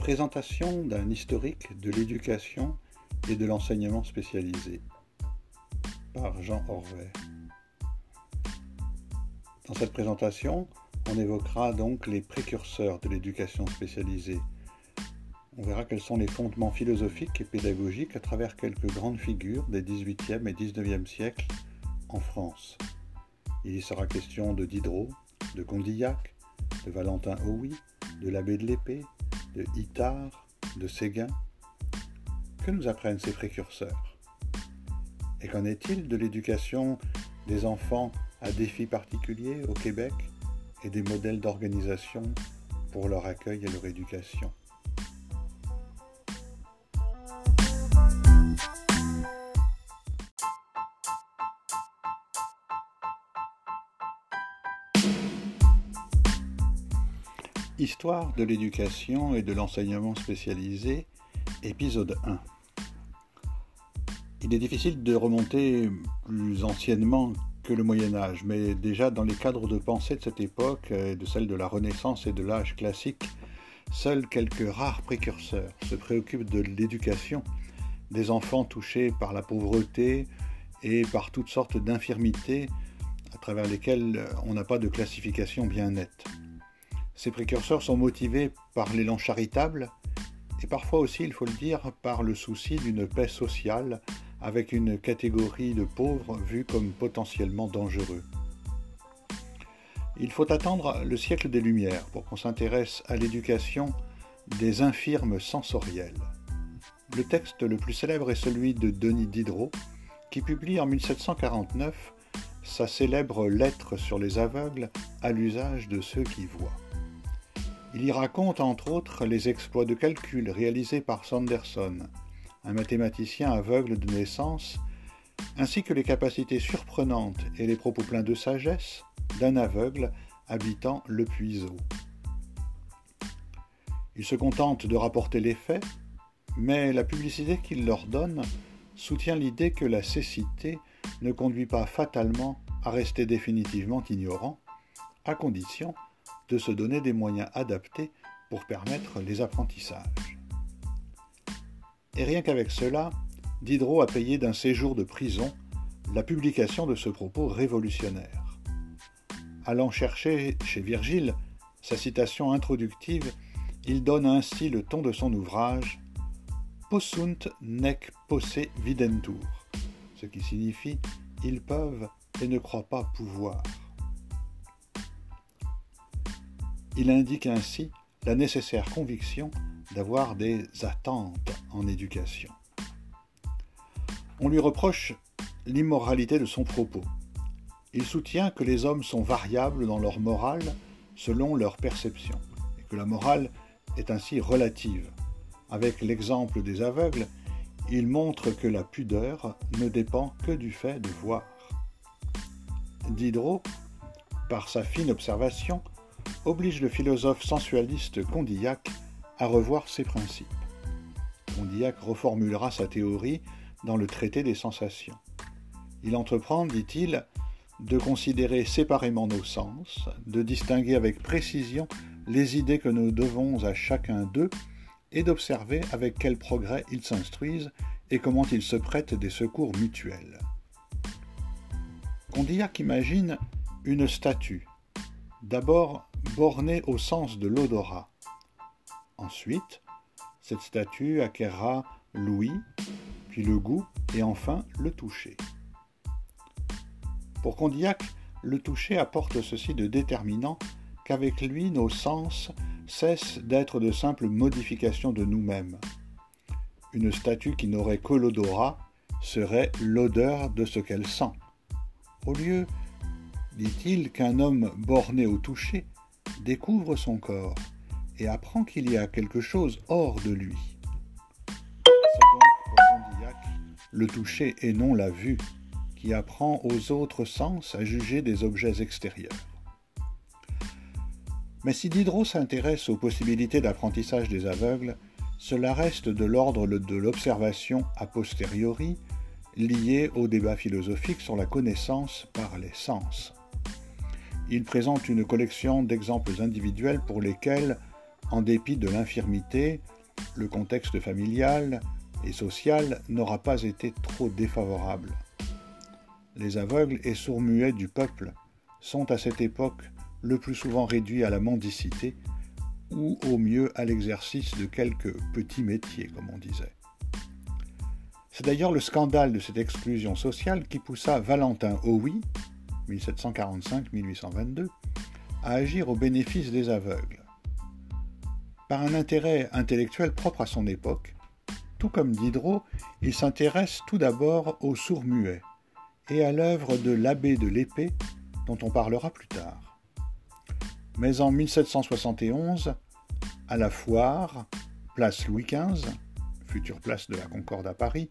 Présentation d'un historique de l'éducation et de l'enseignement spécialisé par Jean Orvet. Dans cette présentation, on évoquera donc les précurseurs de l'éducation spécialisée. On verra quels sont les fondements philosophiques et pédagogiques à travers quelques grandes figures des 18e et 19e siècles en France. Il y sera question de Diderot, de Condillac, de Valentin Houy, de l'abbé de l'Épée, de Itard, de Séguin. Que nous apprennent ces précurseurs? Et qu'en est-il de l'éducation des enfants à défis particuliers au Québec et des modèles d'organisation pour leur accueil et leur éducation? Histoire de l'éducation et de l'enseignement spécialisé, épisode 1. Il est difficile de remonter plus anciennement que le Moyen Âge, mais déjà dans les cadres de pensée de cette époque, de celle de la Renaissance et de l'âge classique, seuls quelques rares précurseurs se préoccupent de l'éducation des enfants touchés par la pauvreté et par toutes sortes d'infirmités à travers lesquelles on n'a pas de classification bien nette. Ces précurseurs sont motivés par l'élan charitable et parfois aussi, il faut le dire, par le souci d'une paix sociale avec une catégorie de pauvres vue comme potentiellement dangereux. Il faut attendre le siècle des Lumières pour qu'on s'intéresse à l'éducation des infirmes sensoriels. Le texte le plus célèbre est celui de Denis Diderot, qui publie en 1749 sa célèbre Lettre sur les aveugles à l'usage de ceux qui voient. Il y raconte entre autres les exploits de calcul réalisés par Sanderson, un mathématicien aveugle de naissance, ainsi que les capacités surprenantes et les propos pleins de sagesse d'un aveugle habitant le puiseau. Il se contente de rapporter les faits, mais la publicité qu'il leur donne soutient l'idée que la cécité ne conduit pas fatalement à rester définitivement ignorant, à condition de se donner des moyens adaptés pour permettre les apprentissages. Et rien qu'avec cela, Diderot a payé d'un séjour de prison la publication de ce propos révolutionnaire. Allant chercher chez Virgile sa citation introductive, il donne ainsi le ton de son ouvrage Possunt nec posse videntur, ce qui signifie ils peuvent et ne croient pas pouvoir. Il indique ainsi la nécessaire conviction d'avoir des attentes en éducation. On lui reproche l'immoralité de son propos. Il soutient que les hommes sont variables dans leur morale selon leur perception, et que la morale est ainsi relative. Avec l'exemple des aveugles, il montre que la pudeur ne dépend que du fait de voir. Diderot, par sa fine observation, oblige le philosophe sensualiste Condillac à revoir ses principes. Condillac reformulera sa théorie dans le traité des sensations. Il entreprend, dit-il, de considérer séparément nos sens, de distinguer avec précision les idées que nous devons à chacun d'eux et d'observer avec quel progrès ils s'instruisent et comment ils se prêtent des secours mutuels. Condillac imagine une statue, d'abord bornée au sens de l'odorat. Ensuite, cette statue acquérera l'ouïe, puis le goût et enfin le toucher. Pour Condillac, le toucher apporte ceci de déterminant qu'avec lui nos sens cessent d'être de simples modifications de nous-mêmes. Une statue qui n'aurait que l'odorat serait l'odeur de ce qu'elle sent. Au lieu, dit-il, qu'un homme borné au toucher découvre son corps et apprend qu'il y a quelque chose hors de lui. C'est donc pour le toucher et non la vue qui apprend aux autres sens à juger des objets extérieurs. Mais si Diderot s'intéresse aux possibilités d'apprentissage des aveugles, cela reste de l'ordre de l'observation a posteriori, lié au débat philosophique sur la connaissance par les sens. Il présente une collection d'exemples individuels pour lesquels En dépit de l'infirmité, le contexte familial et social n'aura pas été trop défavorable. Les aveugles et sourds-muets du peuple sont à cette époque le plus souvent réduits à la mendicité ou au mieux à l'exercice de quelques petits métiers, comme on disait. C'est d'ailleurs le scandale de cette exclusion sociale qui poussa Valentin Hauy, 1745-1822, à agir au bénéfice des aveugles. Par un intérêt intellectuel propre à son époque, tout comme Diderot, il s'intéresse tout d'abord aux sourds-muets et à l'œuvre de l'abbé de l'épée, dont on parlera plus tard. Mais en 1771, à la foire, place Louis XV, future place de la Concorde à Paris,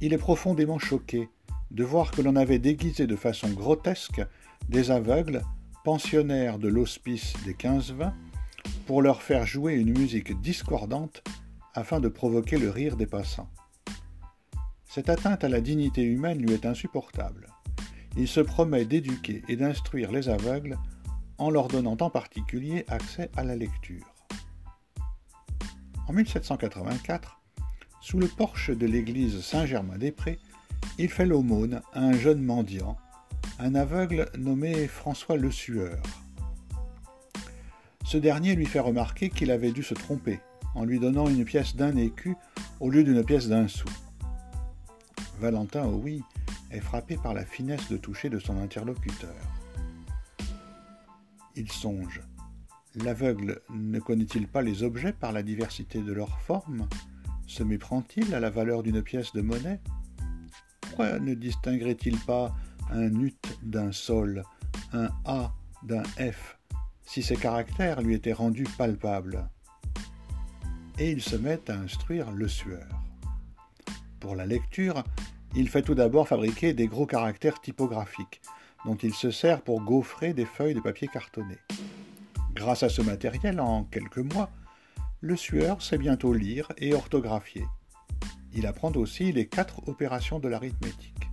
il est profondément choqué de voir que l'on avait déguisé de façon grotesque des aveugles, pensionnaires de l'hospice des 15-20, pour leur faire jouer une musique discordante afin de provoquer le rire des passants. Cette atteinte à la dignité humaine lui est insupportable. Il se promet d'éduquer et d'instruire les aveugles en leur donnant en particulier accès à la lecture. En 1784, sous le porche de l'église Saint-Germain-des-Prés, il fait l'aumône à un jeune mendiant, un aveugle nommé François Le Sueur. Ce dernier lui fait remarquer qu'il avait dû se tromper en lui donnant une pièce d'un écu au lieu d'une pièce d'un sou. Valentin, oh oui, est frappé par la finesse de toucher de son interlocuteur. Il songe. L'aveugle ne connaît-il pas les objets par la diversité de leurs formes Se méprend-il à la valeur d'une pièce de monnaie? Ne distinguerait-il pas un ut d'un sol, un A d'un F, si ces caractères lui étaient rendus palpables? Et il se met à instruire le sueur. Pour la lecture, il fait tout d'abord fabriquer des gros caractères typographiques, dont il se sert pour gaufrer des feuilles de papier cartonné. Grâce à ce matériel, en quelques mois, le sueur sait bientôt lire et orthographier. Il apprend aussi les quatre opérations de l'arithmétique.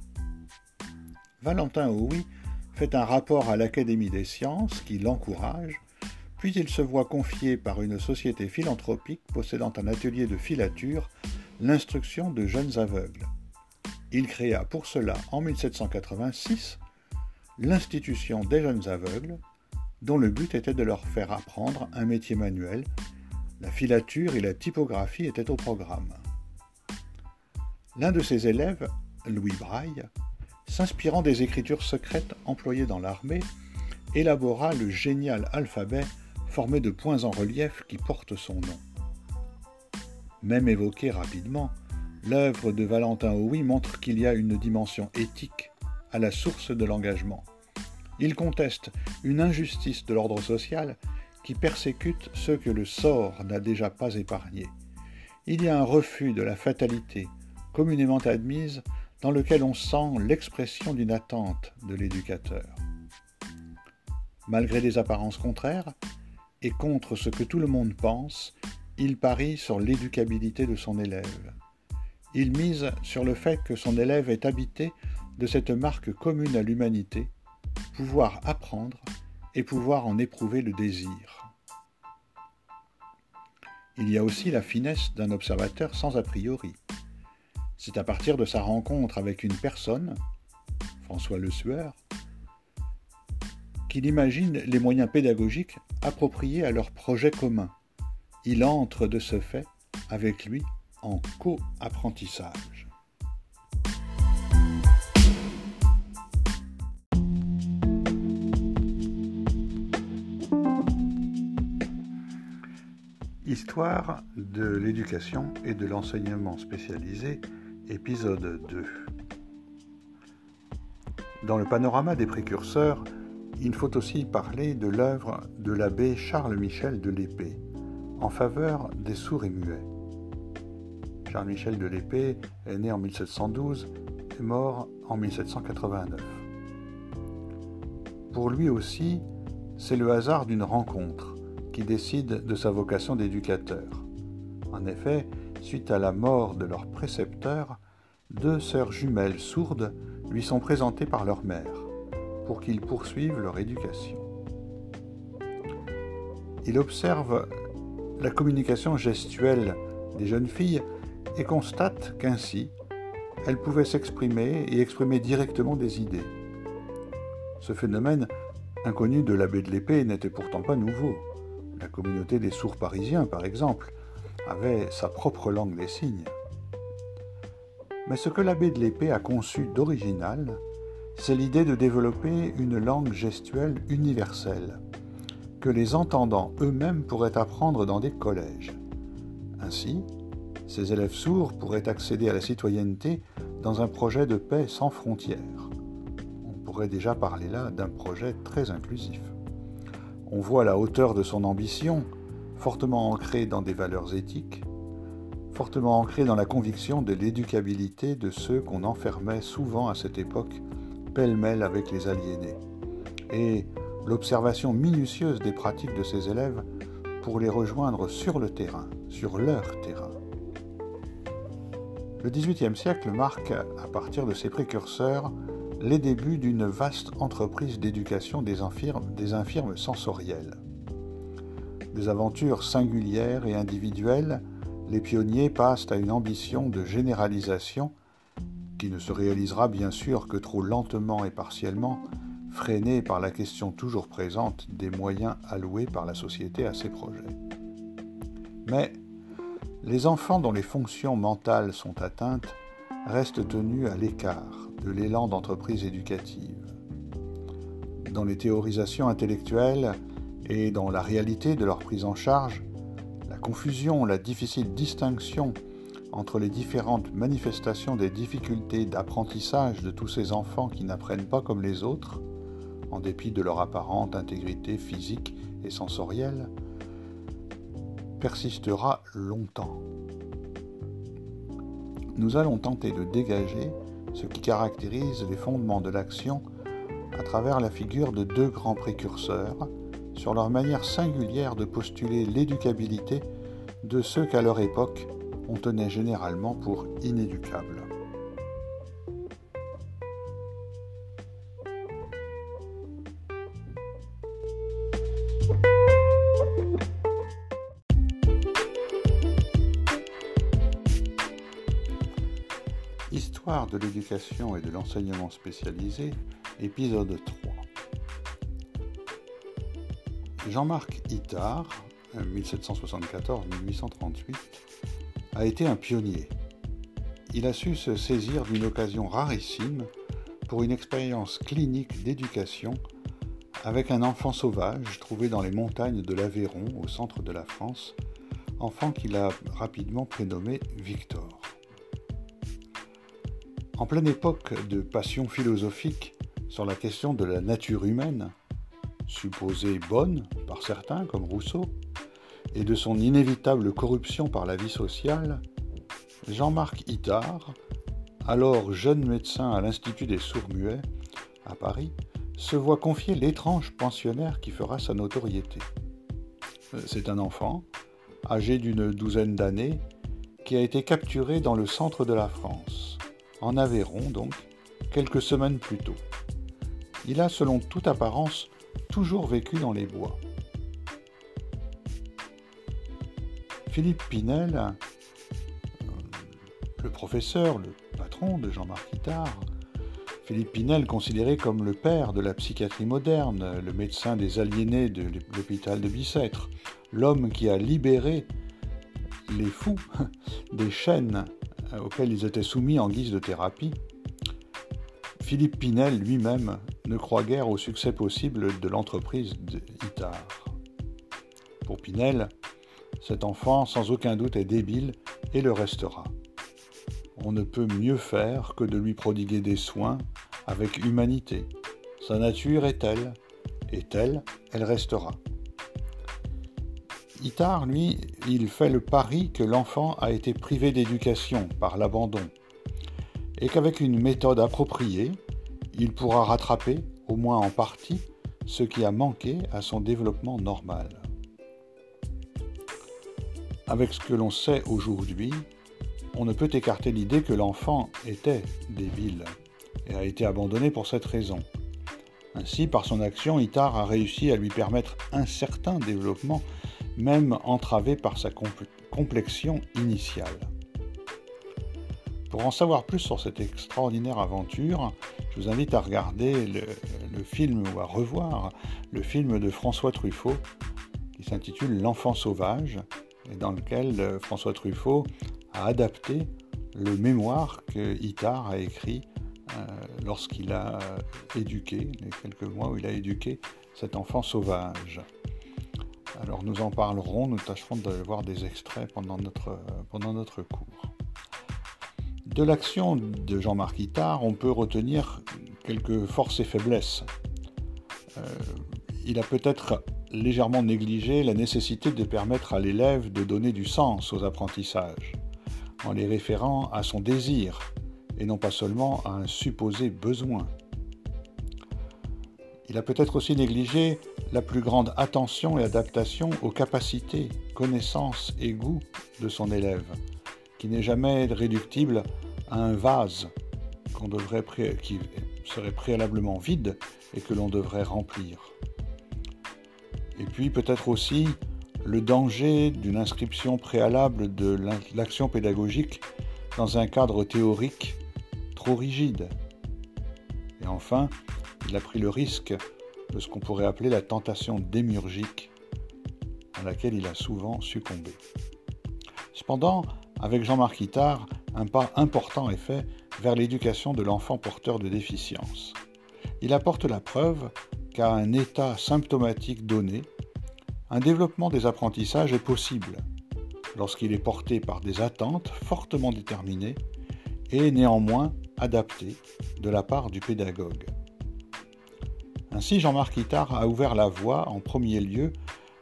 Valentin Houy fait un rapport à l'Académie des sciences qui l'encourage, puis il se voit confier par une société philanthropique possédant un atelier de filature l'instruction de jeunes aveugles. Il créa pour cela en 1786 l'institution des jeunes aveugles, dont le but était de leur faire apprendre un métier manuel. La filature et la typographie étaient au programme. L'un de ses élèves, Louis Braille, s'inspirant des écritures secrètes employées dans l'armée, élabora le génial alphabet formé de points en relief qui porte son nom. Même évoqué rapidement, L'œuvre de Valentin Houy montre qu'il y a une dimension éthique à la source de l'engagement. Il conteste une injustice de l'ordre social qui persécute ceux que le sort n'a déjà pas épargnés. Il y a un refus de la fatalité communément admise dans lequel on sent l'expression d'une attente de l'éducateur. Malgré des apparences contraires, et contre ce que tout le monde pense, il parie sur l'éducabilité de son élève il mise sur le fait que son élève est habité de cette marque commune à l'humanité, pouvoir apprendre et pouvoir en éprouver le désir. Il y a aussi la finesse d'un observateur sans a priori. C'est à partir de sa rencontre avec une personne, François Le Sueur, qu'il imagine les moyens pédagogiques appropriés à leur projet commun. Il entre de ce fait avec lui en co-apprentissage. Histoire de l'éducation et de l'enseignement spécialisé, épisode 2. Dans le panorama des précurseurs, il faut aussi parler de l'œuvre de l'abbé Charles-Michel de l'Épée en faveur des sourds et muets. Charles-Michel de l'Épée est né en 1712 et mort en 1789. Pour lui aussi, c'est le hasard d'une rencontre qui décide de sa vocation d'éducateur. En effet, suite à la mort de leur précepteur, deux sœurs jumelles sourdes lui sont présentées par leur mère pour qu'ils poursuivent leur éducation. Il observe la communication gestuelle des jeunes filles et constate qu'ainsi, elles pouvaient s'exprimer et exprimer directement des idées. Ce phénomène, inconnu de l'abbé de l'épée, n'était pourtant pas nouveau. La communauté des sourds parisiens, par exemple, avait sa propre langue des signes. Mais ce que l'abbé de l'épée a conçu d'original, c'est l'idée de développer une langue gestuelle universelle, que les entendants eux-mêmes pourraient apprendre dans des collèges. Ainsi, ces élèves sourds pourraient accéder à la citoyenneté dans un projet de paix sans frontières. On pourrait déjà parler là d'un projet très inclusif. On voit la hauteur de son ambition, fortement ancrée dans des valeurs éthiques, fortement ancrée dans la conviction de l'éducabilité de ceux qu'on enfermait souvent à cette époque pêle-mêle avec les aliénés, et l'observation minutieuse des pratiques de ces élèves pour les rejoindre sur le terrain, sur leur terrain. Le XVIIIe siècle marque, à partir de ses précurseurs, les débuts d'une vaste entreprise d'éducation des infirmes, des infirmes sensorielles. Des aventures singulières et individuelles, les pionniers passent à une ambition de généralisation qui ne se réalisera bien sûr que trop lentement et partiellement, freinée par la question toujours présente des moyens alloués par la société à ces projets. Mais les enfants dont les fonctions mentales sont atteintes restent tenus à l'écart de l'élan d'entreprise éducative. Dans les théorisations intellectuelles et dans la réalité de leur prise en charge, la confusion, la difficile distinction entre les différentes manifestations des difficultés d'apprentissage de tous ces enfants qui n'apprennent pas comme les autres, en dépit de leur apparente intégrité physique et sensorielle, persistera longtemps. Nous allons tenter de dégager ce qui caractérise les fondements de l'action à travers la figure de deux grands précurseurs sur leur manière singulière de postuler l'éducabilité de ceux qu'à leur époque on tenait généralement pour inéducables. Histoire de l'éducation et de l'enseignement spécialisé, épisode 3. Jean-Marc Itard, 1774-1838, a été un pionnier. Il a su se saisir d'une occasion rarissime pour une expérience clinique d'éducation avec un enfant sauvage trouvé dans les montagnes de l'Aveyron au centre de la France, enfant qu'il a rapidement prénommé Victor. En pleine époque de passion philosophique sur la question de la nature humaine, supposée bonne par certains comme Rousseau, et de son inévitable corruption par la vie sociale, Jean-Marc Itard, alors jeune médecin à l'Institut des sourds-muets à Paris, se voit confier l'étrange pensionnaire qui fera sa notoriété. Euh, c'est un enfant, âgé d'une douzaine d'années, qui a été capturé dans le centre de la France, en Aveyron donc, quelques semaines plus tôt. Il a, selon toute apparence, toujours vécu dans les bois. Philippe Pinel, euh, le professeur, le patron de Jean-Marc Itard, Philippe Pinel, considéré comme le père de la psychiatrie moderne, le médecin des aliénés de l'hôpital de Bicêtre, l'homme qui a libéré les fous des chaînes euh, auxquelles ils étaient soumis en guise de thérapie, Philippe Pinel lui-même ne croit guère au succès possible de l'entreprise d'Itard. Pour Pinel, cet enfant, sans aucun doute, est débile et le restera. On ne peut mieux faire que de lui prodiguer des soins avec humanité. Sa nature est telle, et telle, elle restera. Itard, lui, il fait le pari que l'enfant a été privé d'éducation par l'abandon, et qu'avec une méthode appropriée, il pourra rattraper, au moins en partie, ce qui a manqué à son développement normal. Avec ce que l'on sait aujourd'hui, on ne peut écarter l'idée que l'enfant était débile et a été abandonné pour cette raison. Ainsi, par son action, Itard a réussi à lui permettre un certain développement, même entravé par sa complexion initiale. Pour en savoir plus sur cette extraordinaire aventure, je vous invite à regarder le, film ou à revoir le film de François Truffaut qui s'intitule L'enfant sauvage et dans lequel euh, François Truffaut a adapté le mémoire que Itard a écrit euh, lorsqu'il a éduqué, les quelques mois où il a éduqué cet enfant sauvage. Alors nous en parlerons, nous tâcherons de voir des extraits pendant notre, pendant notre cours. De l'action de Jean-Marc Itard, on peut retenir quelques forces et faiblesses. Euh, il a peut-être légèrement négligé la nécessité de permettre à l'élève de donner du sens aux apprentissages, en les référant à son désir et non pas seulement à un supposé besoin. Il a peut-être aussi négligé la plus grande attention et adaptation aux capacités, connaissances et goûts de son élève, qui n'est jamais réductible à un vase devrait qui serait préalablement vide et que l'on devrait remplir. Et puis peut-être aussi le danger d'une inscription préalable de l'action pédagogique dans un cadre théorique trop rigide. Et enfin, il a pris le risque de ce qu'on pourrait appeler la tentation démiurgique à laquelle il a souvent succombé. Cependant, avec Jean-Marc Itard, un pas important est fait vers l'éducation de l'enfant porteur de déficience. Il apporte la preuve qu'à un état symptomatique donné, un développement des apprentissages est possible lorsqu'il est porté par des attentes fortement déterminées et néanmoins adaptées de la part du pédagogue. Ainsi, Jean-Marc Itard a ouvert la voie en premier lieu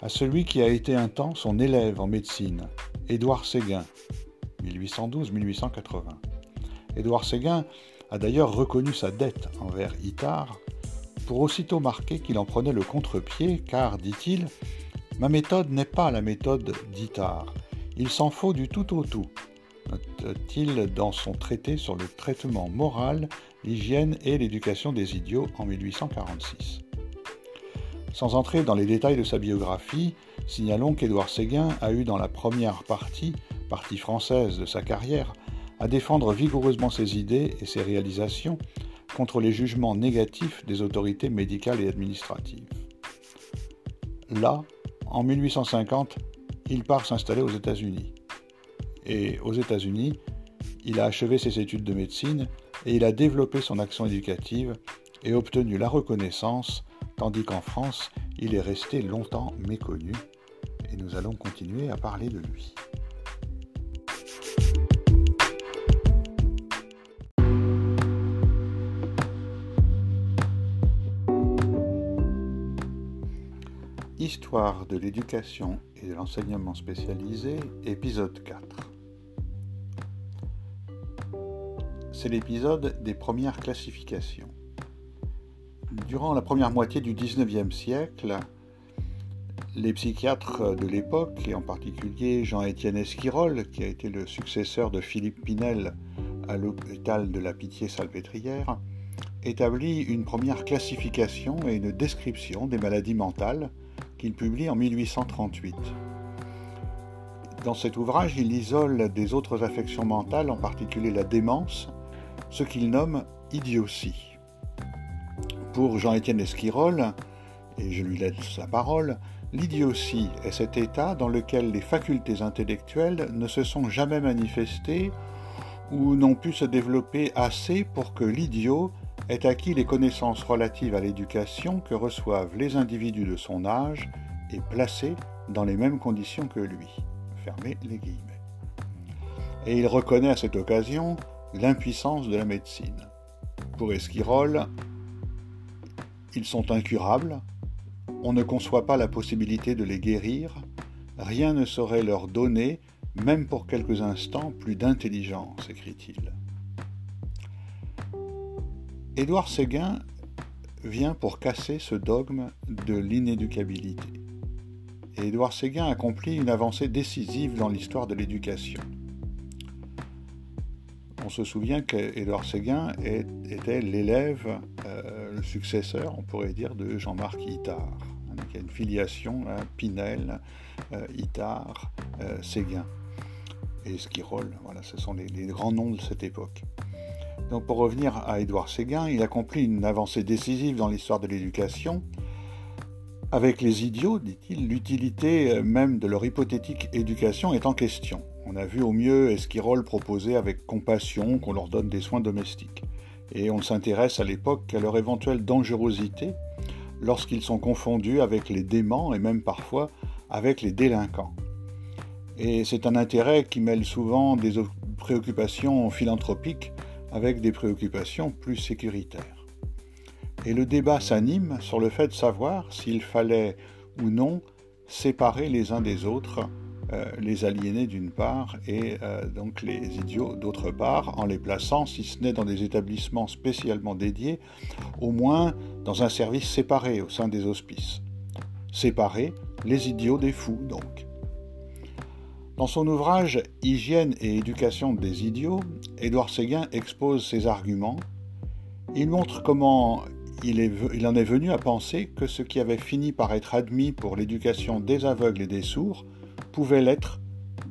à celui qui a été un temps son élève en médecine, Édouard Séguin, 1812-1880. Édouard Séguin a d'ailleurs reconnu sa dette envers Itard pour aussitôt marquer qu'il en prenait le contre-pied car, dit-il, ma méthode n'est pas la méthode d'Itard. Il s'en faut du tout au tout, note-t-il dans son traité sur le traitement moral, l'hygiène et l'éducation des idiots en 1846. Sans entrer dans les détails de sa biographie, signalons qu'Édouard Séguin a eu dans la première partie partie française de sa carrière, à défendre vigoureusement ses idées et ses réalisations contre les jugements négatifs des autorités médicales et administratives. Là, en 1850, il part s'installer aux États-Unis. Et aux États-Unis, il a achevé ses études de médecine et il a développé son action éducative et obtenu la reconnaissance, tandis qu'en France, il est resté longtemps méconnu. Et nous allons continuer à parler de lui. Histoire de l'éducation et de l'enseignement spécialisé, épisode 4. C'est l'épisode des premières classifications. Durant la première moitié du XIXe siècle, les psychiatres de l'époque, et en particulier Jean-Étienne Esquirol, qui a été le successeur de Philippe Pinel à l'hôpital de la Pitié-Salpêtrière, établit une première classification et une description des maladies mentales qu'il publie en 1838. Dans cet ouvrage, il isole des autres affections mentales, en particulier la démence, ce qu'il nomme idiotie. Pour Jean-Étienne Esquirol, et je lui laisse la parole, l'idiotie est cet état dans lequel les facultés intellectuelles ne se sont jamais manifestées ou n'ont pu se développer assez pour que l'idiot ait acquis les connaissances relatives à l'éducation que reçoivent les individus de son âge et placés dans les mêmes conditions que lui. Fermez les guillemets. Et il reconnaît à cette occasion l'impuissance de la médecine. Pour Esquirol, ils sont incurables, on ne conçoit pas la possibilité de les guérir, rien ne saurait leur donner, même pour quelques instants, plus d'intelligence, écrit-il. Édouard Séguin vient pour casser ce dogme de l'inéducabilité. Et Édouard Séguin accomplit une avancée décisive dans l'histoire de l'éducation. On se souvient qu'Édouard Séguin était l'élève, euh, le successeur, on pourrait dire, de Jean-Marc Itard, Il y a une filiation, hein, Pinel, euh, Itard, euh, Séguin et Esquirol. Voilà, ce sont les, grands noms de cette époque. Donc pour revenir à Édouard Séguin, il accomplit une avancée décisive dans l'histoire de l'éducation. Avec les idiots, dit-il, l'utilité même de leur hypothétique éducation est en question. On a vu au mieux Esquirol proposer avec compassion qu'on leur donne des soins domestiques. Et on s'intéresse à l'époque à leur éventuelle dangerosité lorsqu'ils sont confondus avec les déments et même parfois avec les délinquants. Et c'est un intérêt qui mêle souvent des préoccupations philanthropiques avec des préoccupations plus sécuritaires. Et le débat s'anime sur le fait de savoir s'il fallait ou non séparer les uns des autres euh, les aliénés d'une part et euh, donc les idiots d'autre part, en les plaçant, si ce n'est dans des établissements spécialement dédiés, au moins dans un service séparé au sein des hospices. Séparer les idiots des fous, donc. Dans son ouvrage Hygiène et éducation des idiots, Édouard Séguin expose ses arguments. Il montre comment il, il, en est venu à penser que ce qui avait fini par être admis pour l'éducation des aveugles et des sourds pouvait l'être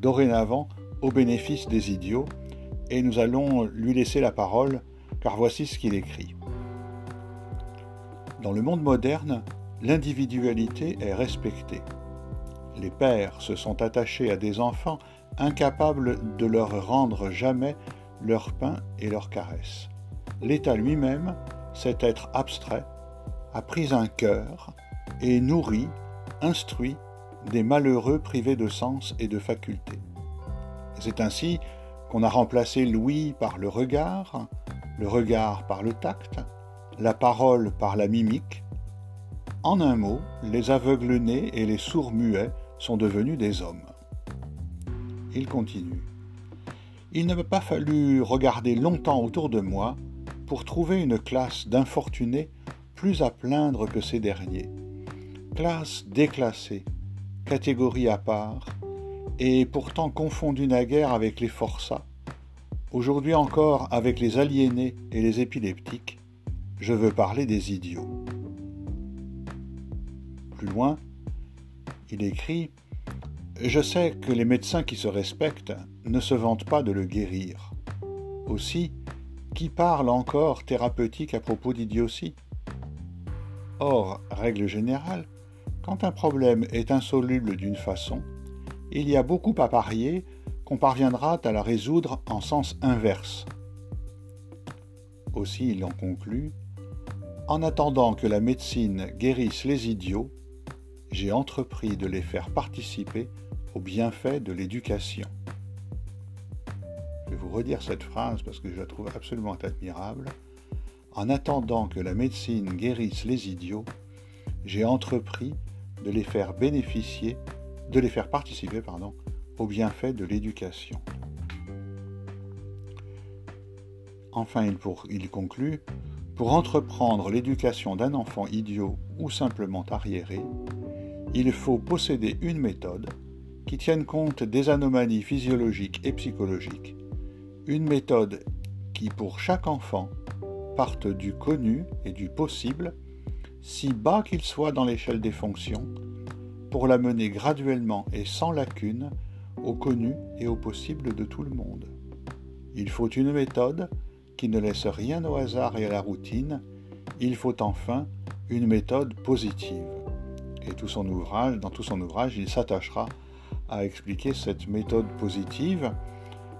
dorénavant au bénéfice des idiots, et nous allons lui laisser la parole, car voici ce qu'il écrit. Dans le monde moderne, l'individualité est respectée. Les pères se sont attachés à des enfants incapables de leur rendre jamais leur pain et leur caresse. L'État lui-même, cet être abstrait, a pris un cœur et nourri, instruit des malheureux privés de sens et de facultés. C'est ainsi qu'on a remplacé l'ouïe par le regard, le regard par le tact, la parole par la mimique. En un mot, les aveugles nés et les sourds muets sont devenus des hommes. Il continue. Il ne m'a pas fallu regarder longtemps autour de moi pour trouver une classe d'infortunés plus à plaindre que ces derniers. Classe déclassée, catégorie à part, et pourtant confondue naguère avec les forçats, aujourd'hui encore avec les aliénés et les épileptiques, je veux parler des idiots. Plus loin, il écrit Je sais que les médecins qui se respectent ne se vantent pas de le guérir. Aussi, qui parle encore thérapeutique à propos d'idiotie? Or, règle générale, quand un problème est insoluble d'une façon, il y a beaucoup à parier qu'on parviendra à la résoudre en sens inverse. Aussi il en conclut En attendant que la médecine guérisse les idiots, j'ai entrepris de les faire participer aux bienfaits de l'éducation. Je vais vous redire cette phrase parce que je la trouve absolument admirable. En attendant que la médecine guérisse les idiots, j'ai entrepris de les faire bénéficier, de les faire participer pardon, aux bienfaits de l'éducation. Enfin, il, il conclut, pour entreprendre l'éducation d'un enfant idiot ou simplement arriéré, il faut posséder une méthode qui tienne compte des anomalies physiologiques et psychologiques, une méthode qui, pour chaque enfant, parte du connu et du possible si bas qu'il soit dans l'échelle des fonctions, pour l'amener graduellement et sans lacune au connu et au possible de tout le monde. Il faut une méthode qui ne laisse rien au hasard et à la routine, il faut enfin une méthode positive. Et tout son ouvrage, dans tout son ouvrage, il s'attachera à expliquer cette méthode positive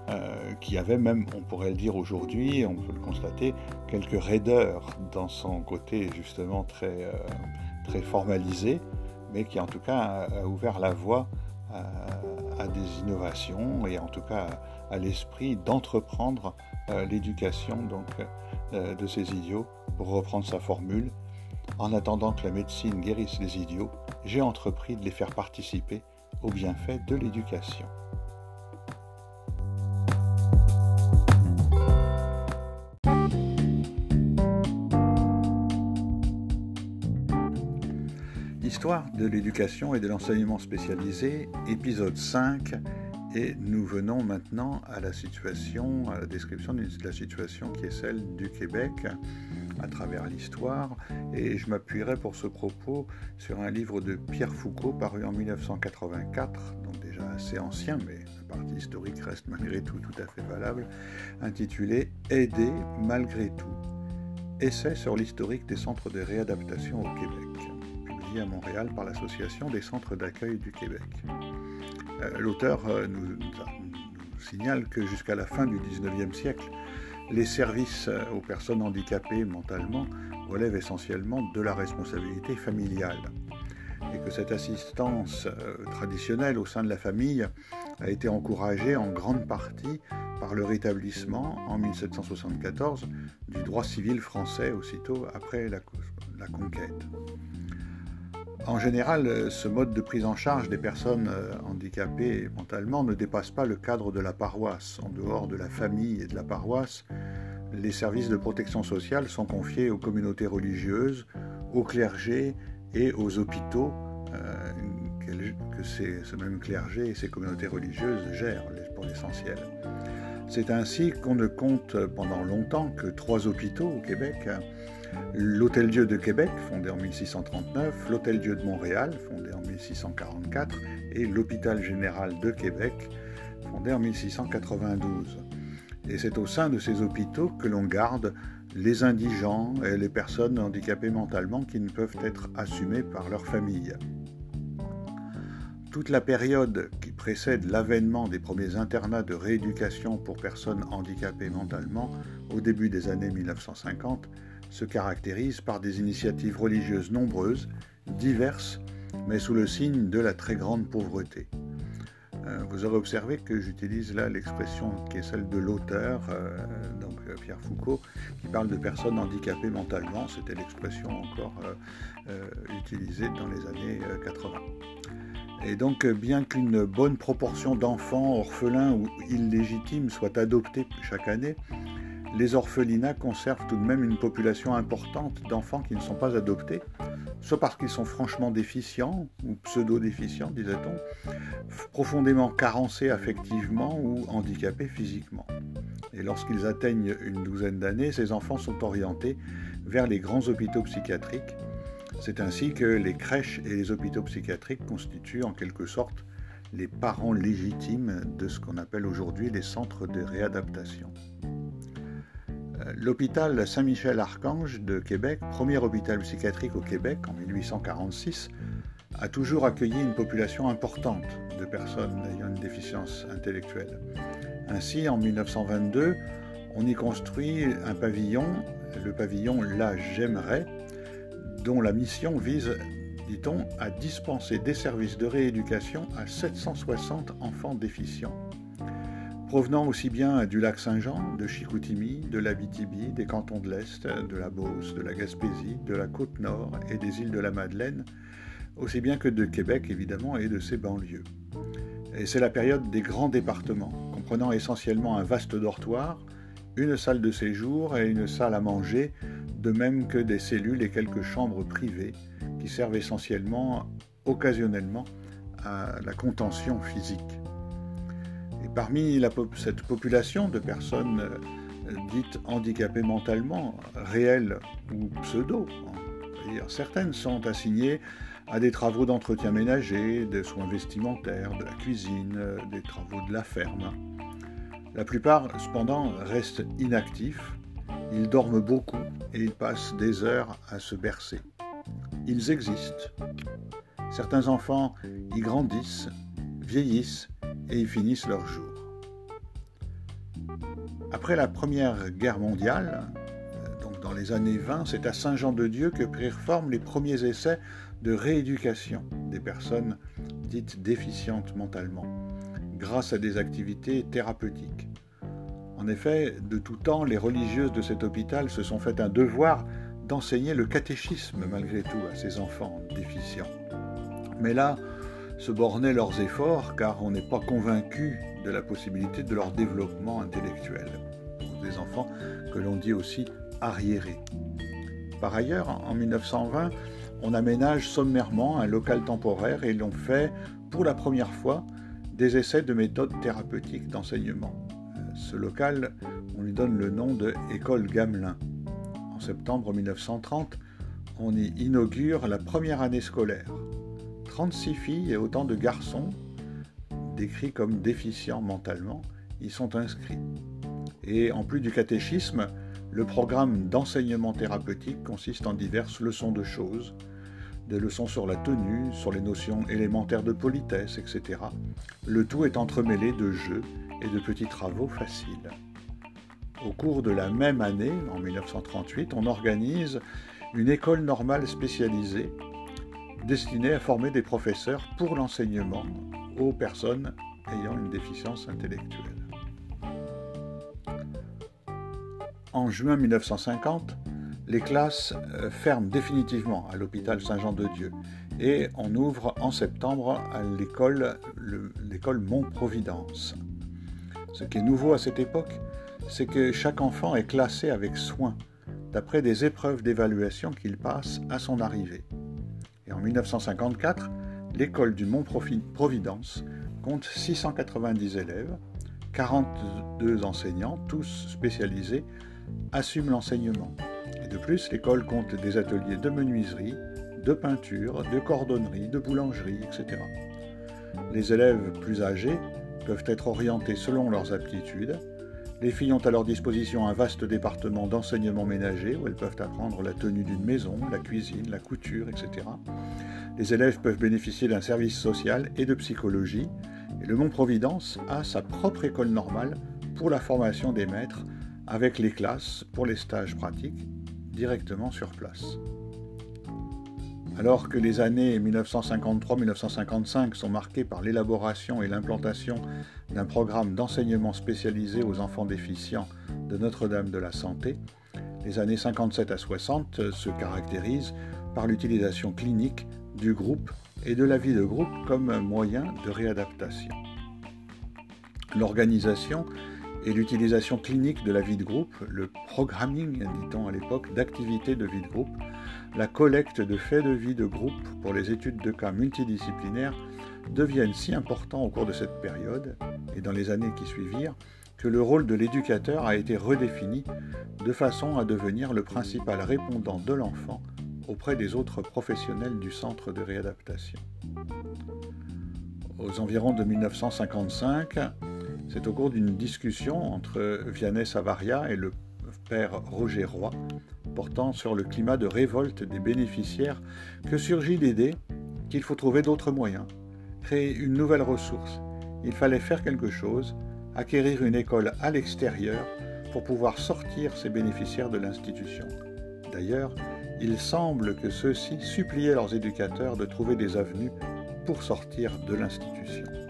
euh, qui avait même, on pourrait le dire aujourd'hui, on peut le constater, quelques raideurs dans son côté justement très, euh, très formalisé, mais qui en tout cas a, ouvert la voie à, des innovations et en tout cas à, l'esprit d'entreprendre euh, l'éducation donc de ces idiots, pour reprendre sa formule. En attendant que la médecine guérisse les idiots, j'ai entrepris de les faire participer aux bienfaits de l'éducation. Histoire de l'éducation et de l'enseignement spécialisé, épisode 5, et nous venons maintenant à la situation, à la description de la situation qui est celle du Québec à travers l'histoire, et je m'appuierai pour ce propos sur un livre de Pierre Foucault paru en 1984, donc déjà assez ancien, mais la partie historique reste malgré tout tout à fait valable, intitulé Aider malgré tout. Essai sur l'historique des centres de réadaptation au Québec, publié à Montréal par l'Association des centres d'accueil du Québec. Euh, l'auteur euh, nous, signale que jusqu'à la fin du XIXe siècle, les services euh, aux personnes handicapées mentalement relèvent essentiellement de la responsabilité familiale et que cette assistance traditionnelle au sein de la famille a été encouragée en grande partie par le rétablissement en 1774 du droit civil français aussitôt après la, la conquête. En général, ce mode de prise en charge des personnes euh, handicapées mentalement ne dépasse pas le cadre de la paroisse. En dehors de la famille et de la paroisse, les services de protection sociale sont confiés aux communautés religieuses, aux clergés et aux hôpitaux euh, que ce même clergé et ces communautés religieuses gèrent pour l'essentiel. C'est ainsi qu'on ne compte pendant longtemps que trois hôpitaux au Québec l'Hôtel-Dieu de Québec, fondé en 1639, l'Hôtel-Dieu de Montréal, fondé en 1644, et l'Hôpital général de Québec, fondé en 1692. Et c'est au sein de ces hôpitaux que l'on garde les indigents et les personnes handicapées mentalement qui ne peuvent être assumées par leur famille. Toute la période qui précède l'avènement des premiers internats de rééducation pour personnes handicapées mentalement, au début des années 1950, se caractérise par des initiatives religieuses nombreuses, diverses, mais sous le signe de la très grande pauvreté. Euh, vous aurez observé que j'utilise là l'expression qui est celle de l'auteur, euh, donc euh, Pierre Foucault, qui parle de personnes handicapées mentalement. C'était l'expression encore utilisée dans les années 80. Et donc, bien qu'une bonne proportion d'enfants orphelins ou illégitimes soient adoptés chaque année, les orphelinats conservent tout de même une population importante d'enfants qui ne sont pas adoptés, soit parce qu'ils sont franchement déficients ou pseudo-déficients, disait-on, profondément carencés affectivement ou handicapés physiquement. Et lorsqu'ils atteignent une douzaine d'années, ces enfants sont orientés vers les grands hôpitaux psychiatriques. C'est ainsi que les crèches et les hôpitaux psychiatriques constituent en quelque sorte les parents légitimes de ce qu'on appelle aujourd'hui les centres de réadaptation. L'hôpital Saint-Michel-Archange de Québec, premier hôpital psychiatrique au Québec en 1846, a toujours accueilli une population importante de personnes ayant une déficience intellectuelle. Ainsi, en 1922, on y construit un pavillon, le pavillon La J'aimerais, dont la mission vise, dit-on, à dispenser des services de rééducation à 760 enfants déficients provenant aussi bien du lac Saint-Jean, de Chicoutimi, de l'Abitibi, des cantons de l'Est, de la Beauce, de la Gaspésie, de la côte nord et des îles de la Madeleine, aussi bien que de Québec évidemment et de ses banlieues. Et c'est la période des grands départements, comprenant essentiellement un vaste dortoir, une salle de séjour et une salle à manger, de même que des cellules et quelques chambres privées qui servent essentiellement, occasionnellement, à la contention physique parmi cette population de personnes euh, dites handicapées mentalement, réelles ou pseudo, hein, certaines sont assignées à des travaux d'entretien ménager, des soins vestimentaires, de la cuisine, euh, des travaux de la ferme. La plupart, cependant, restent inactifs, ils dorment beaucoup et ils passent des heures à se bercer. Ils existent. Certains enfants y grandissent, vieillissent et y finissent leur jour. Après la Première Guerre mondiale, euh, donc dans les années 20, c'est à Saint-Jean-de-Dieu que prirent forme les premiers essais de rééducation des personnes dites déficientes mentalement, grâce à des activités thérapeutiques. En effet, de tout temps, les religieuses de cet hôpital se sont fait un devoir d'enseigner le catéchisme malgré tout à ces enfants déficients. Mais là, se bornaient leurs efforts car on n'est pas convaincu de la possibilité de leur développement intellectuel. Des enfants que l'on dit aussi arriérés. Par ailleurs, en 1920, on aménage sommairement un local temporaire et l'on fait, pour la première fois, des essais de méthodes thérapeutiques d'enseignement. Ce local, on lui donne le nom de École Gamelin. En septembre 1930, on y inaugure la première année scolaire. 36 filles et autant de garçons, décrits comme déficients mentalement, y sont inscrits. Et en plus du catéchisme, le programme d'enseignement thérapeutique consiste en diverses leçons de choses, des leçons sur la tenue, sur les notions élémentaires de politesse, etc. Le tout est entremêlé de jeux et de petits travaux faciles. Au cours de la même année, en 1938, on organise une école normale spécialisée destinée à former des professeurs pour l'enseignement aux personnes ayant une déficience intellectuelle. En juin 1950, les classes euh, ferment définitivement à l'hôpital Saint-Jean-de-Dieu et on ouvre en septembre à l'école, l'école Mont-Providence. Ce qui est nouveau à cette époque, c'est que chaque enfant est classé avec soin d'après des épreuves d'évaluation qu'il passe à son arrivée. Et en 1954, l'école du Mont-Providence compte 690 élèves, 42 enseignants, tous spécialisés, assument l'enseignement. Et de plus, l'école compte des ateliers de menuiserie, de peinture, de cordonnerie, de boulangerie, etc. Les élèves plus âgés peuvent être orientés selon leurs aptitudes les filles ont à leur disposition un vaste département d'enseignement ménager où elles peuvent apprendre la tenue d'une maison, la cuisine, la couture, etc. Les élèves peuvent bénéficier d'un service social et de psychologie. Et le Mont-Providence a sa propre école normale pour la formation des maîtres avec les classes pour les stages pratiques directement sur place. Alors que les années 1953-1955 sont marquées par l'élaboration et l'implantation d'un programme d'enseignement spécialisé aux enfants déficients de Notre-Dame de la Santé, les années 57 à 60 se caractérisent par l'utilisation clinique du groupe et de la vie de groupe comme moyen de réadaptation. L'organisation et l'utilisation clinique de la vie de groupe, le programming, dit-on à l'époque, d'activités de vie de groupe, la collecte de faits de vie de groupe pour les études de cas multidisciplinaires deviennent si importants au cours de cette période et dans les années qui suivirent que le rôle de l'éducateur a été redéfini de façon à devenir le principal répondant de l'enfant auprès des autres professionnels du centre de réadaptation. Aux environs de 1955, c'est au cours d'une discussion entre Vianney Savaria et le père Roger Roy portant sur le climat de révolte des bénéficiaires que surgit l'idée qu'il faut trouver d'autres moyens, créer une nouvelle ressource. Il fallait faire quelque chose, acquérir une école à l'extérieur pour pouvoir sortir ces bénéficiaires de l'institution. D'ailleurs, il semble que ceux-ci suppliaient leurs éducateurs de trouver des avenues pour sortir de l'institution.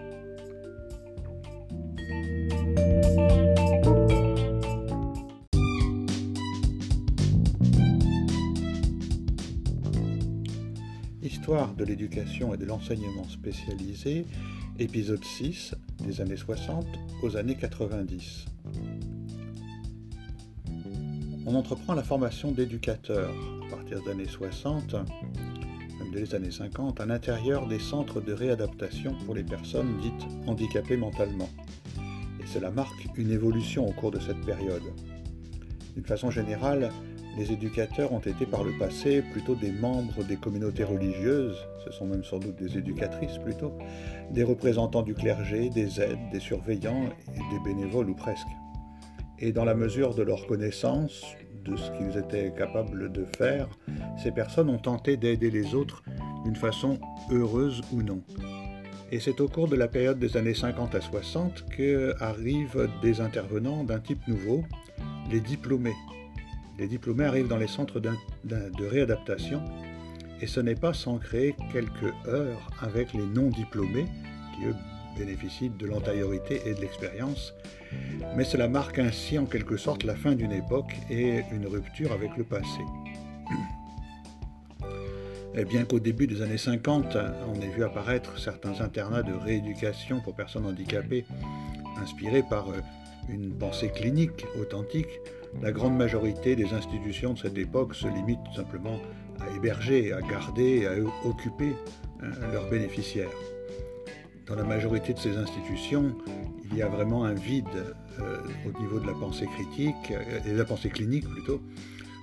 Histoire de l'éducation et de l'enseignement spécialisé, épisode 6, des années 60 aux années 90. On entreprend la formation d'éducateurs à partir des années 60, même des années 50, à l'intérieur des centres de réadaptation pour les personnes dites handicapées mentalement. Et cela marque une évolution au cours de cette période. D'une façon générale, les éducateurs ont été par le passé plutôt des membres des communautés religieuses, ce sont même sans doute des éducatrices plutôt, des représentants du clergé, des aides, des surveillants et des bénévoles ou presque. Et dans la mesure de leur connaissance, de ce qu'ils étaient capables de faire, ces personnes ont tenté d'aider les autres d'une façon heureuse ou non. Et c'est au cours de la période des années 50 à 60 que arrivent des intervenants d'un type nouveau, les diplômés, les diplômés arrivent dans les centres de réadaptation et ce n'est pas sans créer quelques heures avec les non-diplômés qui, eux, bénéficient de l'antériorité et de l'expérience, mais cela marque ainsi en quelque sorte la fin d'une époque et une rupture avec le passé. Et bien qu'au début des années 50, on ait vu apparaître certains internats de rééducation pour personnes handicapées inspirés par euh, une pensée clinique authentique, la grande majorité des institutions de cette époque se limitent simplement à héberger, à garder, à occuper hein, leurs bénéficiaires. Dans la majorité de ces institutions, il y a vraiment un vide euh, au niveau de la pensée critique, euh, et de la pensée clinique plutôt,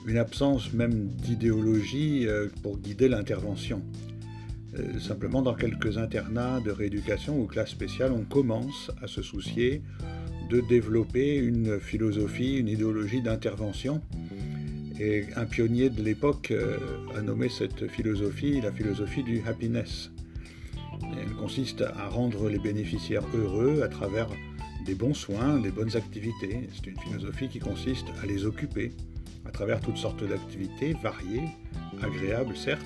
une absence même d'idéologie euh, pour guider l'intervention. Simplement, dans quelques internats de rééducation ou classes spéciales, on commence à se soucier de développer une philosophie, une idéologie d'intervention. Et un pionnier de l'époque euh, a nommé cette philosophie la philosophie du happiness. Elle consiste à rendre les bénéficiaires heureux à travers des bons soins, des bonnes activités. C'est une philosophie qui consiste à les occuper à travers toutes sortes d'activités variées, agréables certes,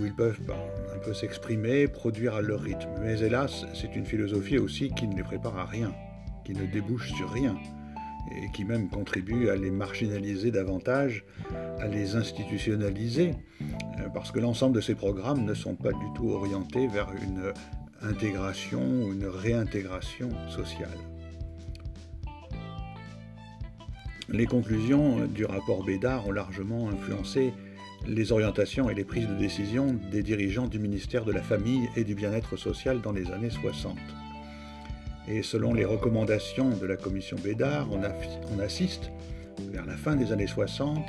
où ils peuvent ben, un peu s'exprimer, produire à leur rythme. Mais hélas, c'est une philosophie aussi qui ne les prépare à rien, qui ne débouche sur rien, et qui même contribue à les marginaliser davantage, à les institutionnaliser, euh, parce que l'ensemble de ces programmes ne sont pas du tout orientés vers une intégration ou une réintégration sociale. Les conclusions du rapport Bédard ont largement influencé les orientations et les prises de décision des dirigeants du ministère de la Famille et du Bien-être social dans les années 60. Et selon les recommandations de la commission Bédard, on, assiste, vers la fin des années 60,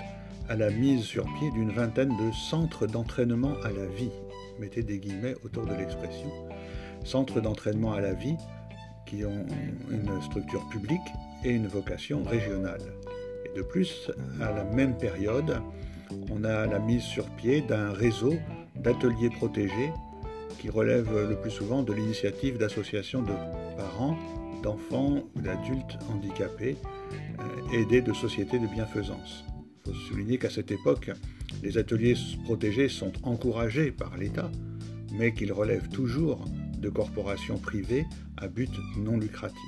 à la mise sur pied d'une vingtaine de centres d'entraînement à la vie. Mettez des guillemets autour de l'expression. Centres d'entraînement à la vie qui ont une structure publique et une vocation régionale. Et de plus, à la même période, on a la mise sur pied d'un réseau d'ateliers protégés qui relève le plus souvent de l'initiative d'associations de parents, d'enfants ou d'adultes handicapés, euh, aidés de sociétés de bienfaisance. Il faut souligner qu'à cette époque, les ateliers protégés sont encouragés par l'État, mais qu'ils relèvent toujours de corporations privées à but non lucratif.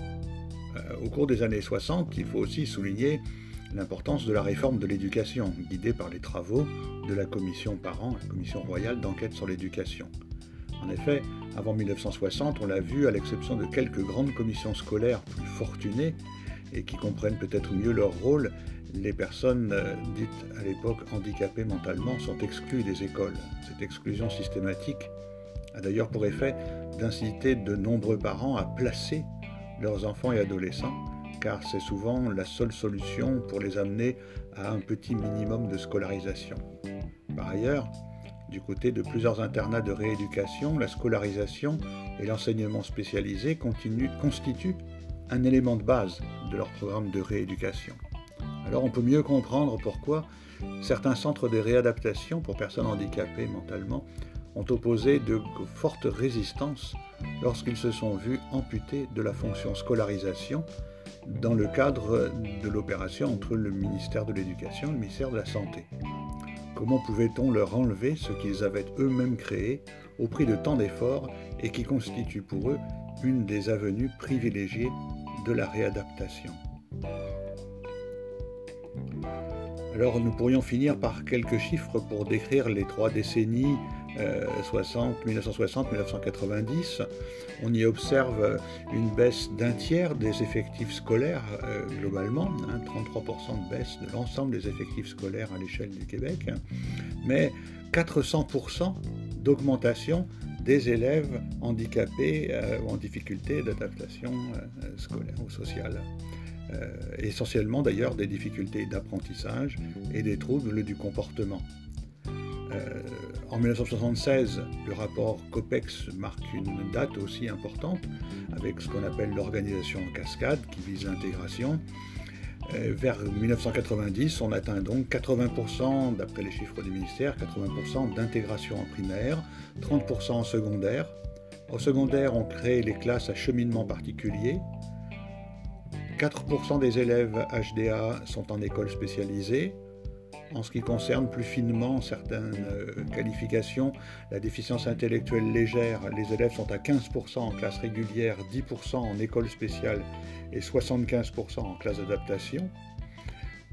Euh, au cours des années 60, il faut aussi souligner l'importance de la réforme de l'éducation, guidée par les travaux de la commission parent, la commission royale d'enquête sur l'éducation. En effet, avant 1960, on l'a vu, à l'exception de quelques grandes commissions scolaires plus fortunées et qui comprennent peut-être mieux leur rôle, les personnes euh, dites à l'époque handicapées mentalement sont exclues des écoles. Cette exclusion systématique a d'ailleurs pour effet d'inciter de nombreux parents à placer leurs enfants et adolescents car c'est souvent la seule solution pour les amener à un petit minimum de scolarisation. Par ailleurs, du côté de plusieurs internats de rééducation, la scolarisation et l'enseignement spécialisé constituent un élément de base de leur programme de rééducation. Alors on peut mieux comprendre pourquoi certains centres de réadaptation pour personnes handicapées mentalement ont opposé de fortes résistances lorsqu'ils se sont vus amputés de la fonction scolarisation dans le cadre de l'opération entre le ministère de l'Éducation et le ministère de la Santé. Comment pouvait-on leur enlever ce qu'ils avaient eux-mêmes créé au prix de tant d'efforts et qui constitue pour eux une des avenues privilégiées de la réadaptation? Alors nous pourrions finir par quelques chiffres pour décrire les trois décennies 1960-1990, euh, on y observe une baisse d'un tiers des effectifs scolaires euh, globalement, 33% hein, de baisse de l'ensemble des effectifs scolaires à l'échelle du Québec, mais 400% d'augmentation des élèves handicapés euh, ou en difficulté d'adaptation scolaire ou sociale. essentiellement d'ailleurs des difficultés d'apprentissage et des troubles du comportement. Euh, en 1976, le rapport COPEX marque une date aussi importante avec ce qu'on appelle l'organisation en cascade qui vise l'intégration. Euh, vers 1990, on atteint donc 80%, d'après les chiffres du ministère, 80% d'intégration en primaire, 30% en secondaire. Au secondaire, on crée les classes à cheminement particulier. 4% des élèves HDA sont en école spécialisée. En ce qui concerne plus finement certaines euh, qualifications, la déficience intellectuelle légère, les élèves sont à 15% en classe régulière, 10% en école spéciale et 75% en classe d'adaptation.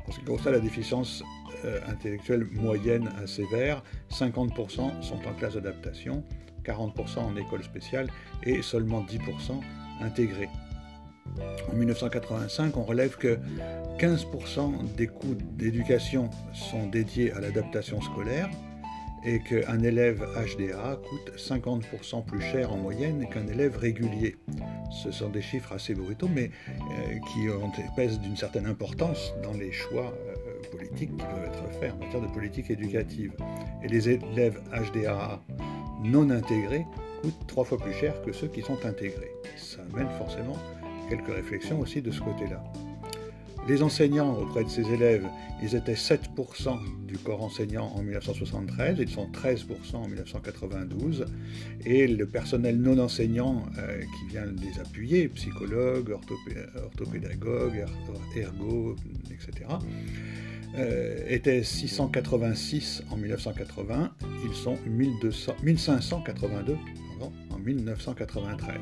En ce qui concerne la déficience euh, intellectuelle moyenne à sévère, 50% sont en classe d'adaptation, 40% en école spéciale et seulement 10% intégrés. En 1985, on relève que 15% des coûts d'éducation sont dédiés à l'adaptation scolaire et qu'un élève HDA coûte 50% plus cher en moyenne qu'un élève régulier. Ce sont des chiffres assez brutaux, mais euh, qui ont, pèsent d'une certaine importance dans les choix euh, politiques qui peuvent être faits en matière de politique éducative. Et les élèves HDAA non intégrés coûtent trois fois plus cher que ceux qui sont intégrés. Ça amène forcément quelques réflexions aussi de ce côté-là. Les enseignants auprès de ces élèves, ils étaient 7% du corps enseignant en 1973, ils sont 13% en 1992, et le personnel non enseignant euh, qui vient les appuyer, psychologues, orthopédagogues, ergo, etc., euh, était 686 en 1980, ils sont 1582 en 1993.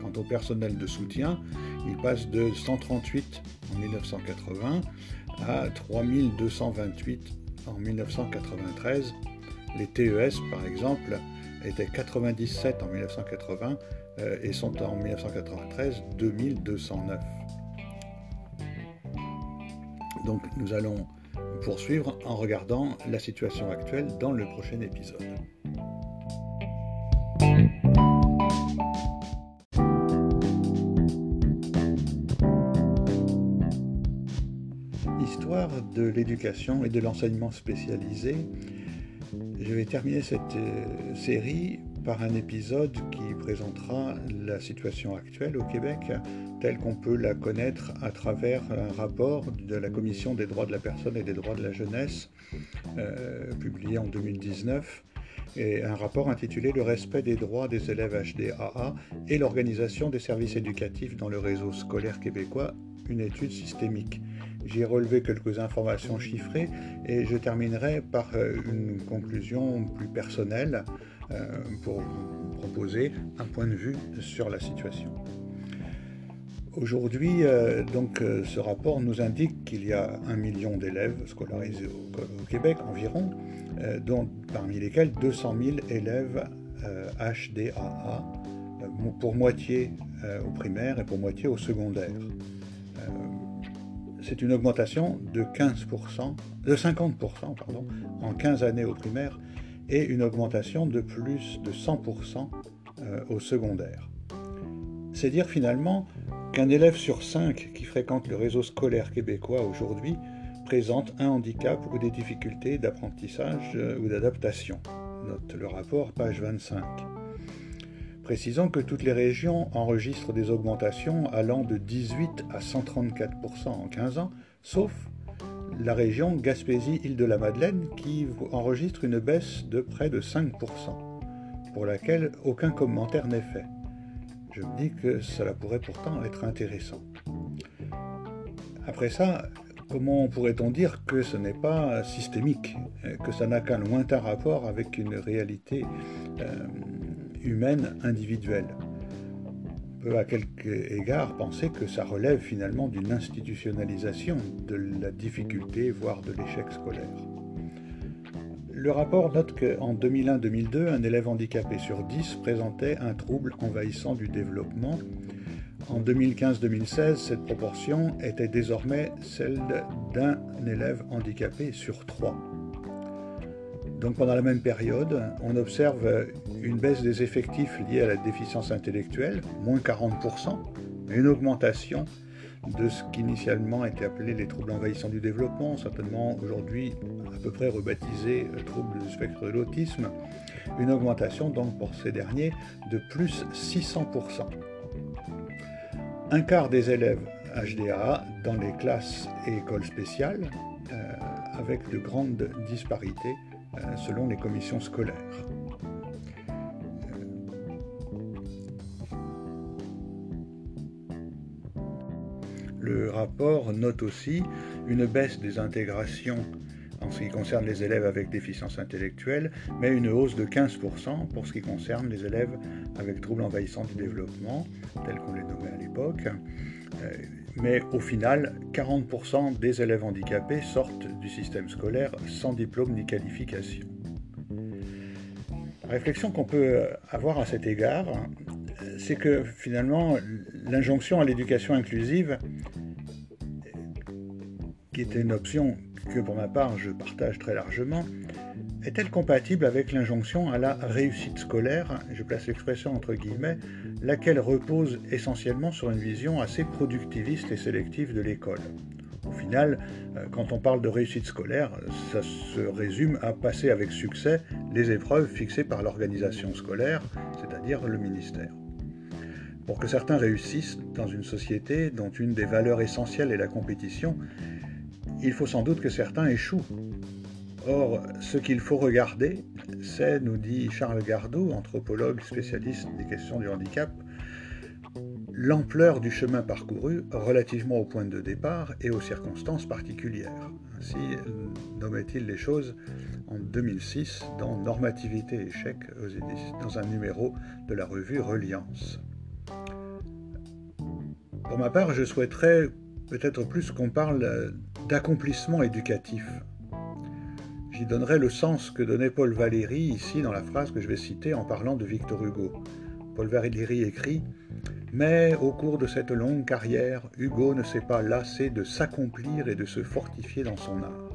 Quant au personnel de soutien, il passe de 138 en 1980 à 3228 en 1993. Les TES, par exemple, étaient 97 en 1980 euh, et sont en 1993 2209. Donc nous allons poursuivre en regardant la situation actuelle dans le prochain épisode. De l'éducation et de l'enseignement spécialisé. Je vais terminer cette euh, série par un épisode qui présentera la situation actuelle au Québec telle qu'on peut la connaître à travers un rapport de la Commission des droits de la personne et des droits de la jeunesse euh, publié en 2019 et un rapport intitulé Le respect des droits des élèves HDAA et l'organisation des services éducatifs dans le réseau scolaire québécois, une étude systémique. J'ai relevé quelques informations chiffrées et je terminerai par euh, une conclusion plus personnelle euh, pour vous proposer un point de vue sur la situation. Aujourd'hui, euh, donc, ce rapport nous indique qu'il y a un million d'élèves scolarisés au, Québec environ, dont parmi lesquels 200 000 élèves HDAA, pour moitié au primaire et pour moitié au secondaire c'est une augmentation de 15%, de 50% pardon, en 15 années au primaire et une augmentation de plus de 100% euh, au secondaire. C'est dire finalement qu'un élève sur 5 qui fréquente le réseau scolaire québécois aujourd'hui présente un handicap ou des difficultés d'apprentissage euh, ou d'adaptation. Note le rapport, page 25. Précisons que toutes les régions enregistrent des augmentations allant de 18 à 134% en 15 ans, sauf la région Gaspésie-Île-de-la-Madeleine qui enregistre une baisse de près de 5%, pour laquelle aucun commentaire n'est fait. Je me dis que cela pourrait pourtant être intéressant. Après ça, comment pourrait-on dire que ce n'est pas systémique, que ça n'a qu'un lointain rapport avec une réalité euh, humaine individuelle. On peut à quelque égard penser que ça relève finalement d'une institutionnalisation de la difficulté, voire de l'échec scolaire. Le rapport note qu'en 2001-2002, un élève handicapé sur 10 présentait un trouble envahissant du développement. En 2015-2016, cette proportion était désormais celle d'un élève handicapé sur 3. Donc pendant la même période, on observe une baisse des effectifs liés à la déficience intellectuelle, moins 40%, et une augmentation de ce qu'initialement était appelé les troubles envahissants du développement, certainement aujourd'hui à peu près rebaptisés euh, troubles du spectre de l'autisme, une augmentation donc pour ces derniers de plus 600%. Un quart des élèves HDA dans les classes et écoles spéciales, euh, avec de grandes disparités selon les commissions scolaires. Le rapport note aussi une baisse des intégrations en ce qui concerne les élèves avec déficience intellectuelle, mais une hausse de 15% pour ce qui concerne les élèves avec troubles envahissants du développement, tels qu'on les nommait à l'époque. Mais au final, 40% des élèves handicapés sortent du système scolaire sans diplôme ni qualification. La réflexion qu'on peut avoir à cet égard, c'est que finalement, l'injonction à l'éducation inclusive, qui était une option que pour ma part je partage très largement, est-elle compatible avec l'injonction à la réussite scolaire, je place l'expression entre guillemets, laquelle repose essentiellement sur une vision assez productiviste et sélective de l'école? Au final, euh, quand on parle de réussite scolaire, ça se résume à passer avec succès les épreuves fixées par l'organisation scolaire, c'est-à-dire le ministère. Pour que certains réussissent dans une société dont une des valeurs essentielles est la compétition, il faut sans doute que certains échouent. Or, ce qu'il faut regarder, c'est, nous dit Charles Gardot, anthropologue spécialiste des questions du handicap, l'ampleur du chemin parcouru relativement au point de départ et aux circonstances particulières. Ainsi nommait-il les choses en 2006 dans Normativité échec dans un numéro de la revue Reliance. Pour ma part, je souhaiterais peut-être plus qu'on parle d'accomplissement éducatif. J'y donnerai le sens que donnait Paul Valéry ici dans la phrase que je vais citer en parlant de Victor Hugo. Paul Valéry écrit Mais au cours de cette longue carrière, Hugo ne s'est pas lassé de s'accomplir et de se fortifier dans son art.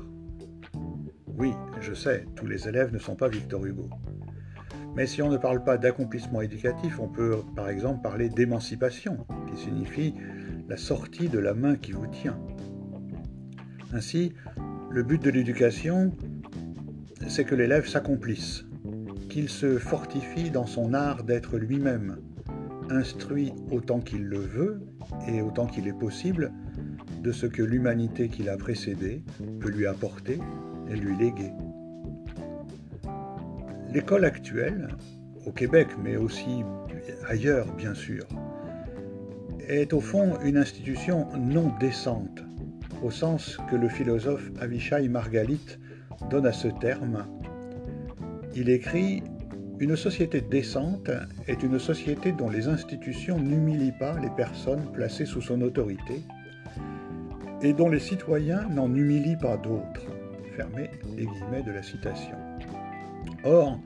Oui, je sais, tous les élèves ne sont pas Victor Hugo. Mais si on ne parle pas d'accomplissement éducatif, on peut par exemple parler d'émancipation, qui signifie la sortie de la main qui vous tient. Ainsi, le but de l'éducation, c'est que l'élève s'accomplisse, qu'il se fortifie dans son art d'être lui-même, instruit autant qu'il le veut et autant qu'il est possible de ce que l'humanité qui l'a précédé peut lui apporter et lui léguer. L'école actuelle, au Québec, mais aussi ailleurs bien sûr, est au fond une institution non décente, au sens que le philosophe Avishai Margalit donne à ce terme. Il écrit Une société décente est une société dont les institutions n'humilient pas les personnes placées sous son autorité et dont les citoyens n'en humilient pas d'autres. Fermez les guillemets de la citation. Or,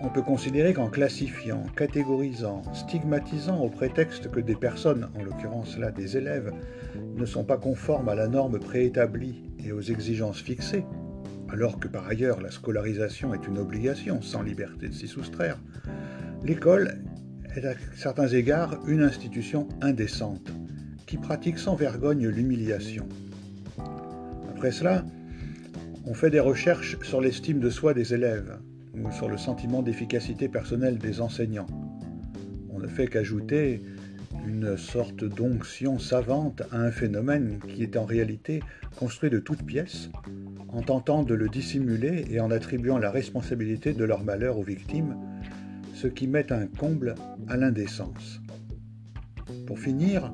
on peut considérer qu'en classifiant, catégorisant, stigmatisant au prétexte que des personnes, en l'occurrence là des élèves, ne sont pas conformes à la norme préétablie et aux exigences fixées, alors que par ailleurs la scolarisation est une obligation sans liberté de s'y soustraire, l'école est à certains égards une institution indécente, qui pratique sans vergogne l'humiliation. Après cela, on fait des recherches sur l'estime de soi des élèves ou sur le sentiment d'efficacité personnelle des enseignants. On ne fait qu'ajouter une sorte d'onction savante à un phénomène qui est en réalité construit de toutes pièces, en tentant de le dissimuler et en attribuant la responsabilité de leur malheur aux victimes, ce qui met un comble à l'indécence. Pour finir,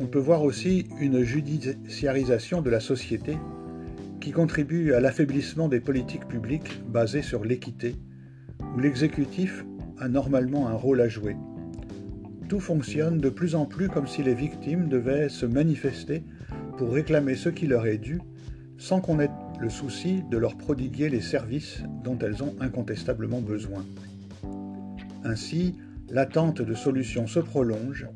on peut voir aussi une judiciarisation de la société qui contribue à l'affaiblissement des politiques publiques basées sur l'équité, où l'exécutif a normalement un rôle à jouer. Tout fonctionne de plus en plus comme si les victimes devaient se manifester pour réclamer ce qui leur est dû, sans qu'on ait le souci de leur prodiguer les services dont elles ont incontestablement besoin. Ainsi, l'attente de solutions se prolonge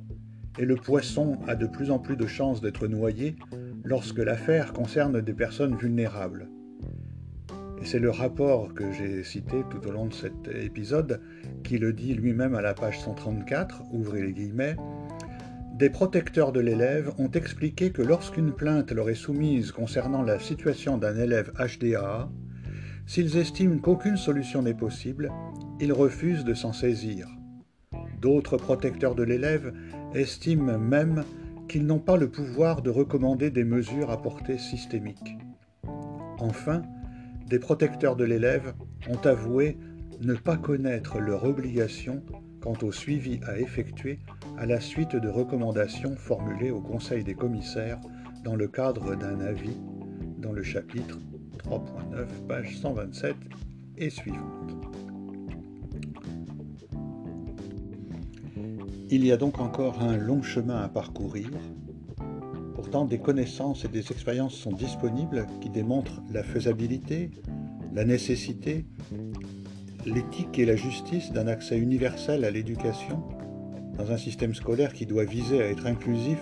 et le poisson a de plus en plus de chances d'être noyé lorsque l'affaire concerne des personnes vulnérables. Et c'est le rapport que j'ai cité tout au long de cet épisode qui le dit lui-même à la page 134, ouvrez les guillemets, des protecteurs de l'élève ont expliqué que lorsqu'une plainte leur est soumise concernant la situation d'un élève HDA, s'ils estiment qu'aucune solution n'est possible, ils refusent de s'en saisir. D'autres protecteurs de l'élève estiment même qu'ils n'ont pas le pouvoir de recommander des mesures à portée systémique. Enfin, des protecteurs de l'élève ont avoué ne pas connaître leur obligation quant au suivi à effectuer à la suite de recommandations formulées au Conseil des commissaires dans le cadre d'un avis dans le chapitre 3.9, page 127 et suivante. Il y a donc encore un long chemin à parcourir. Pourtant, des connaissances et des expériences sont disponibles qui démontrent la faisabilité, la nécessité, l'éthique et la justice d'un accès universel à l'éducation dans un système scolaire qui doit viser à être inclusif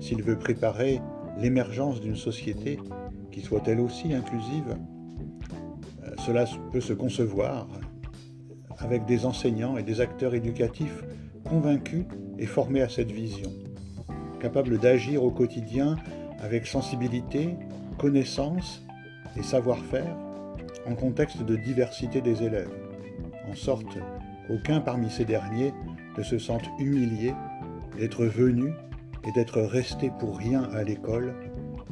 s'il veut préparer l'émergence d'une société qui soit elle aussi inclusive. Euh, cela peut se concevoir avec des enseignants et des acteurs éducatifs convaincus et formés à cette vision. capable d'agir au quotidien avec sensibilité, connaissance et savoir-faire en contexte de diversité des élèves, en sorte qu'aucun parmi ces derniers ne se sente humilié d'être venu et d'être resté pour rien à l'école,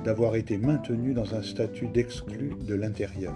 d'avoir été maintenu dans un statut d'exclu de l'intérieur.